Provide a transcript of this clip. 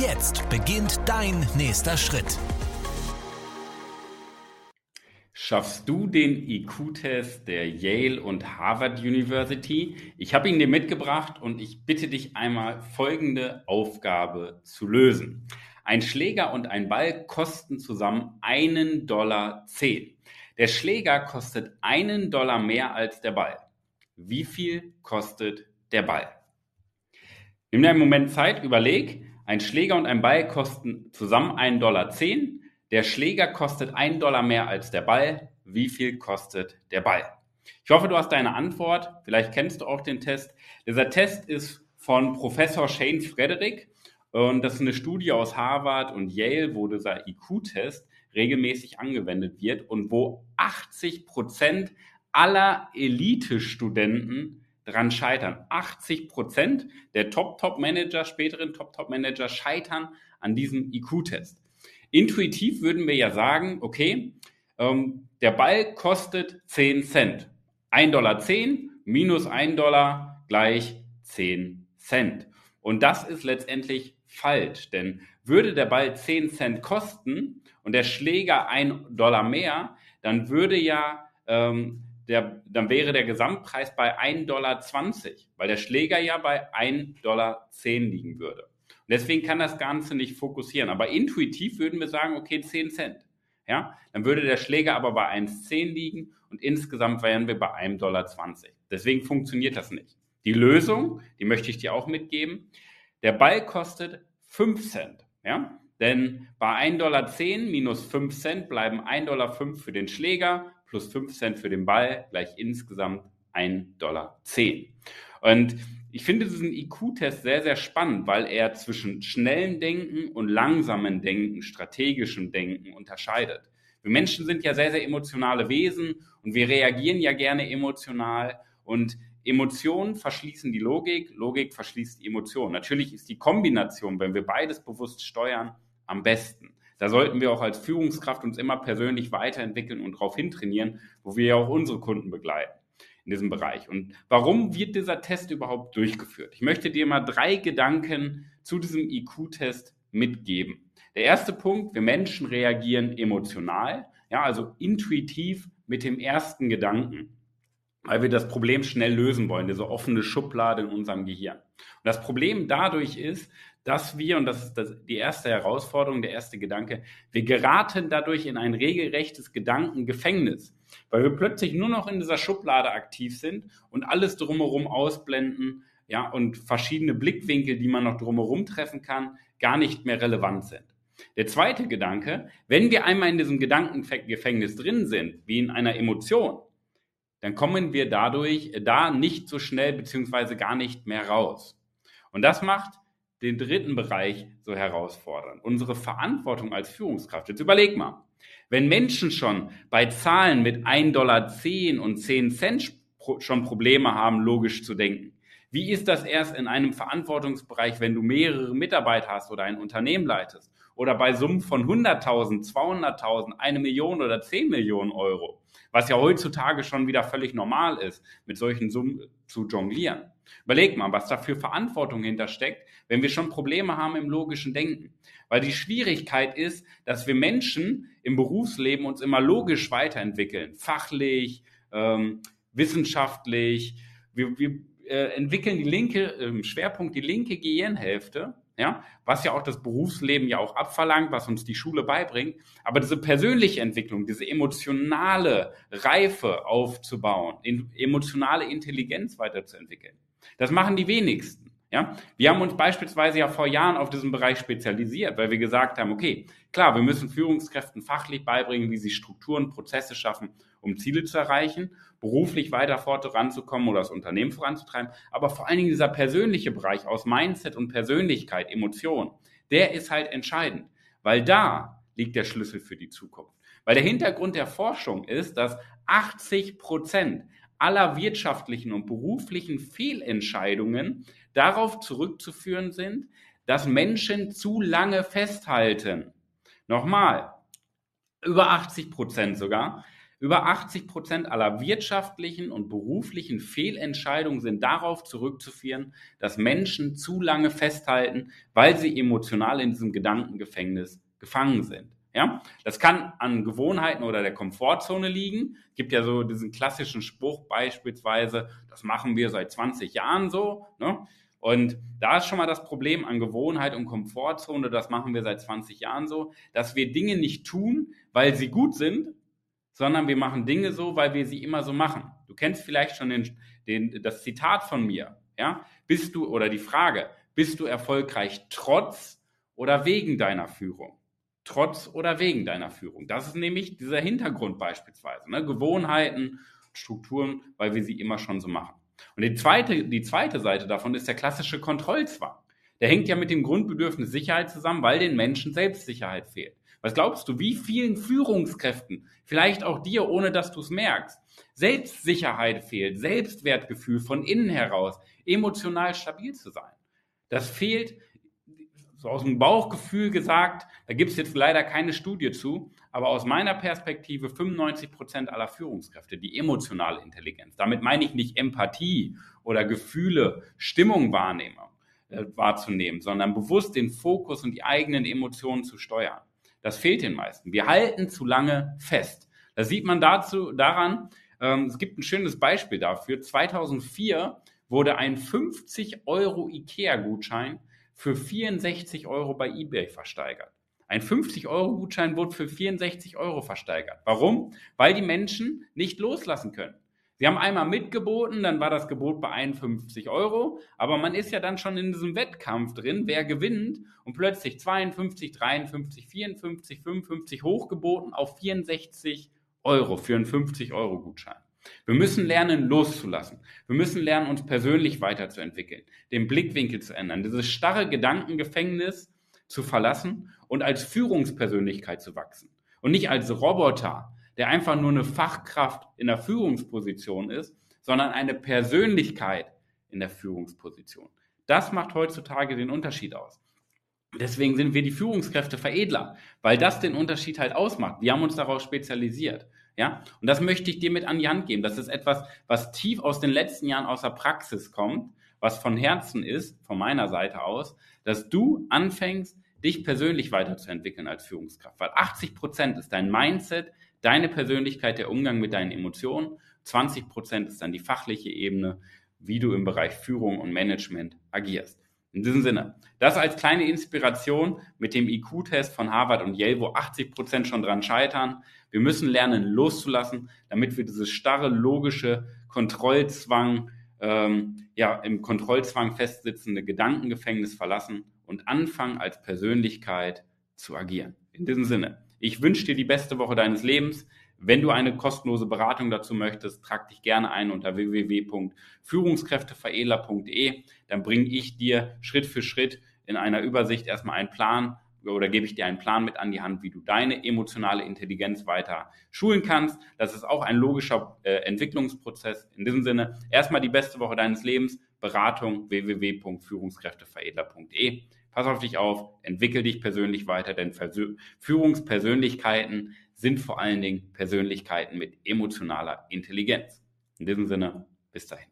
Jetzt beginnt dein nächster Schritt. Schaffst du den IQ-Test der Yale und Harvard University? Ich habe ihn dir mitgebracht und ich bitte dich einmal folgende Aufgabe zu lösen. Ein Schläger und ein Ball kosten zusammen einen Dollar zehn. Der Schläger kostet einen Dollar mehr als der Ball. Wie viel kostet der Ball? Nimm dir einen Moment Zeit, überleg. Ein Schläger und ein Ball kosten zusammen einen Dollar zehn. Der Schläger kostet einen Dollar mehr als der Ball. Wie viel kostet der Ball? Ich hoffe, du hast deine Antwort. Vielleicht kennst du auch den Test. Dieser Test ist von Professor Shane Frederick und das ist eine Studie aus Harvard und Yale, wo dieser IQ-Test regelmäßig angewendet wird und wo 80 Prozent aller Elite-Studenten dran scheitern. 80 Prozent der Top-Top-Manager, späteren Top-Top-Manager scheitern an diesem IQ-Test. Intuitiv würden wir ja sagen, okay, ähm, der Ball kostet 10 Cent. 1,10 Dollar 10 minus 1 Dollar gleich 10 Cent. Und das ist letztendlich falsch, denn würde der Ball 10 Cent kosten und der Schläger 1 Dollar mehr, dann würde ja ähm, der, dann wäre der Gesamtpreis bei 1,20 Dollar, weil der Schläger ja bei 1,10 Dollar liegen würde. Deswegen kann das Ganze nicht fokussieren. Aber intuitiv würden wir sagen, okay, 10 Cent. Ja, dann würde der Schläger aber bei 1,10 liegen und insgesamt wären wir bei 1,20 Dollar. Deswegen funktioniert das nicht. Die Lösung, die möchte ich dir auch mitgeben. Der Ball kostet 5 Cent. Ja, denn bei 1,10 Dollar minus 5 Cent bleiben 1,05 Dollar für den Schläger plus 5 Cent für den Ball gleich insgesamt 1,10 Dollar. Und ich finde diesen IQ-Test sehr, sehr spannend, weil er zwischen schnellem Denken und langsamem Denken, strategischem Denken unterscheidet. Wir Menschen sind ja sehr, sehr emotionale Wesen und wir reagieren ja gerne emotional und Emotionen verschließen die Logik, Logik verschließt die Emotion. Natürlich ist die Kombination, wenn wir beides bewusst steuern, am besten. Da sollten wir auch als Führungskraft uns immer persönlich weiterentwickeln und darauf hintrainieren, wo wir ja auch unsere Kunden begleiten in diesem Bereich. Und warum wird dieser Test überhaupt durchgeführt? Ich möchte dir mal drei Gedanken zu diesem IQ-Test mitgeben. Der erste Punkt, wir Menschen reagieren emotional, ja, also intuitiv mit dem ersten Gedanken, weil wir das Problem schnell lösen wollen, diese offene Schublade in unserem Gehirn. Und das Problem dadurch ist, dass wir, und das ist das, die erste Herausforderung, der erste Gedanke, wir geraten dadurch in ein regelrechtes Gedankengefängnis, weil wir plötzlich nur noch in dieser Schublade aktiv sind und alles drumherum ausblenden, ja, und verschiedene Blickwinkel, die man noch drumherum treffen kann, gar nicht mehr relevant sind. Der zweite Gedanke, wenn wir einmal in diesem Gedankengefängnis drin sind, wie in einer Emotion, dann kommen wir dadurch da nicht so schnell beziehungsweise gar nicht mehr raus. Und das macht den dritten Bereich so herausfordern. Unsere Verantwortung als Führungskraft. Jetzt überleg mal, wenn Menschen schon bei Zahlen mit 1,10 Dollar und 10 Cent schon Probleme haben, logisch zu denken, wie ist das erst in einem Verantwortungsbereich, wenn du mehrere Mitarbeiter hast oder ein Unternehmen leitest? Oder bei Summen von 100.000, 200.000, eine Million oder 10 Millionen Euro? was ja heutzutage schon wieder völlig normal ist, mit solchen Summen zu jonglieren. Überleg mal, was da für Verantwortung hintersteckt, wenn wir schon Probleme haben im logischen Denken. Weil die Schwierigkeit ist, dass wir Menschen im Berufsleben uns immer logisch weiterentwickeln, fachlich, ähm, wissenschaftlich. Wir, wir äh, entwickeln die linke, äh, Schwerpunkt die linke Gehirnhälfte ja, was ja auch das Berufsleben ja auch abverlangt, was uns die Schule beibringt. Aber diese persönliche Entwicklung, diese emotionale Reife aufzubauen, in, emotionale Intelligenz weiterzuentwickeln, das machen die wenigsten. Ja, wir haben uns beispielsweise ja vor Jahren auf diesen Bereich spezialisiert, weil wir gesagt haben, okay, klar, wir müssen Führungskräften fachlich beibringen, wie sie Strukturen, Prozesse schaffen, um Ziele zu erreichen, beruflich weiter voranzukommen oder das Unternehmen voranzutreiben, aber vor allen Dingen dieser persönliche Bereich aus Mindset und Persönlichkeit, Emotion, der ist halt entscheidend, weil da liegt der Schlüssel für die Zukunft. Weil der Hintergrund der Forschung ist, dass 80 Prozent aller wirtschaftlichen und beruflichen Fehlentscheidungen darauf zurückzuführen sind, dass Menschen zu lange festhalten. Nochmal, über 80 Prozent sogar. Über 80 Prozent aller wirtschaftlichen und beruflichen Fehlentscheidungen sind darauf zurückzuführen, dass Menschen zu lange festhalten, weil sie emotional in diesem Gedankengefängnis gefangen sind. Ja, das kann an Gewohnheiten oder der Komfortzone liegen. Es gibt ja so diesen klassischen Spruch beispielsweise, das machen wir seit 20 Jahren so. Ne? Und da ist schon mal das Problem an Gewohnheit und Komfortzone, das machen wir seit 20 Jahren so, dass wir Dinge nicht tun, weil sie gut sind, sondern wir machen Dinge so, weil wir sie immer so machen. Du kennst vielleicht schon den, den, das Zitat von mir. Ja? Bist du, oder die Frage, bist du erfolgreich trotz oder wegen deiner Führung? Trotz oder wegen deiner Führung. Das ist nämlich dieser Hintergrund beispielsweise. Ne? Gewohnheiten, Strukturen, weil wir sie immer schon so machen. Und die zweite, die zweite Seite davon ist der klassische Kontrollzwang. Der hängt ja mit dem Grundbedürfnis Sicherheit zusammen, weil den Menschen Selbstsicherheit fehlt. Was glaubst du, wie vielen Führungskräften, vielleicht auch dir, ohne dass du es merkst, Selbstsicherheit fehlt, Selbstwertgefühl von innen heraus, emotional stabil zu sein? Das fehlt so aus dem Bauchgefühl gesagt, da gibt es jetzt leider keine Studie zu, aber aus meiner Perspektive 95 Prozent aller Führungskräfte, die emotionale Intelligenz, damit meine ich nicht Empathie oder Gefühle, Stimmung wahrnehmen, äh, wahrzunehmen, sondern bewusst den Fokus und die eigenen Emotionen zu steuern. Das fehlt den meisten. Wir halten zu lange fest. Das sieht man dazu, daran, ähm, es gibt ein schönes Beispiel dafür. 2004 wurde ein 50 Euro IKEA-Gutschein für 64 Euro bei eBay versteigert. Ein 50-Euro-Gutschein wurde für 64 Euro versteigert. Warum? Weil die Menschen nicht loslassen können. Sie haben einmal mitgeboten, dann war das Gebot bei 51 Euro, aber man ist ja dann schon in diesem Wettkampf drin, wer gewinnt und plötzlich 52, 53, 54, 55 hochgeboten auf 64 Euro für einen 50-Euro-Gutschein. Wir müssen lernen, loszulassen. Wir müssen lernen, uns persönlich weiterzuentwickeln, den Blickwinkel zu ändern, dieses starre Gedankengefängnis zu verlassen und als Führungspersönlichkeit zu wachsen. Und nicht als Roboter, der einfach nur eine Fachkraft in der Führungsposition ist, sondern eine Persönlichkeit in der Führungsposition. Das macht heutzutage den Unterschied aus. Deswegen sind wir die Führungskräfte Veredler, weil das den Unterschied halt ausmacht. Wir haben uns darauf spezialisiert. Ja, und das möchte ich dir mit an die Hand geben. Das ist etwas, was tief aus den letzten Jahren aus der Praxis kommt, was von Herzen ist, von meiner Seite aus, dass du anfängst, dich persönlich weiterzuentwickeln als Führungskraft. Weil 80 Prozent ist dein Mindset, deine Persönlichkeit, der Umgang mit deinen Emotionen. 20 Prozent ist dann die fachliche Ebene, wie du im Bereich Führung und Management agierst. In diesem Sinne, das als kleine Inspiration mit dem IQ-Test von Harvard und Yale, wo 80 Prozent schon dran scheitern. Wir müssen lernen, loszulassen, damit wir dieses starre, logische Kontrollzwang, ähm, ja, im Kontrollzwang festsitzende Gedankengefängnis verlassen und anfangen, als Persönlichkeit zu agieren. In diesem Sinne, ich wünsche dir die beste Woche deines Lebens. Wenn du eine kostenlose Beratung dazu möchtest, trag dich gerne ein unter www.führungskräfteveredler.de. Dann bringe ich dir Schritt für Schritt in einer Übersicht erstmal einen Plan oder gebe ich dir einen Plan mit an die Hand, wie du deine emotionale Intelligenz weiter schulen kannst. Das ist auch ein logischer äh, Entwicklungsprozess. In diesem Sinne, erstmal die beste Woche deines Lebens. Beratung www.führungskräfteveredler.de. Pass auf dich auf, entwickel dich persönlich weiter, denn Führungspersönlichkeiten sind vor allen Dingen Persönlichkeiten mit emotionaler Intelligenz. In diesem Sinne, bis dahin.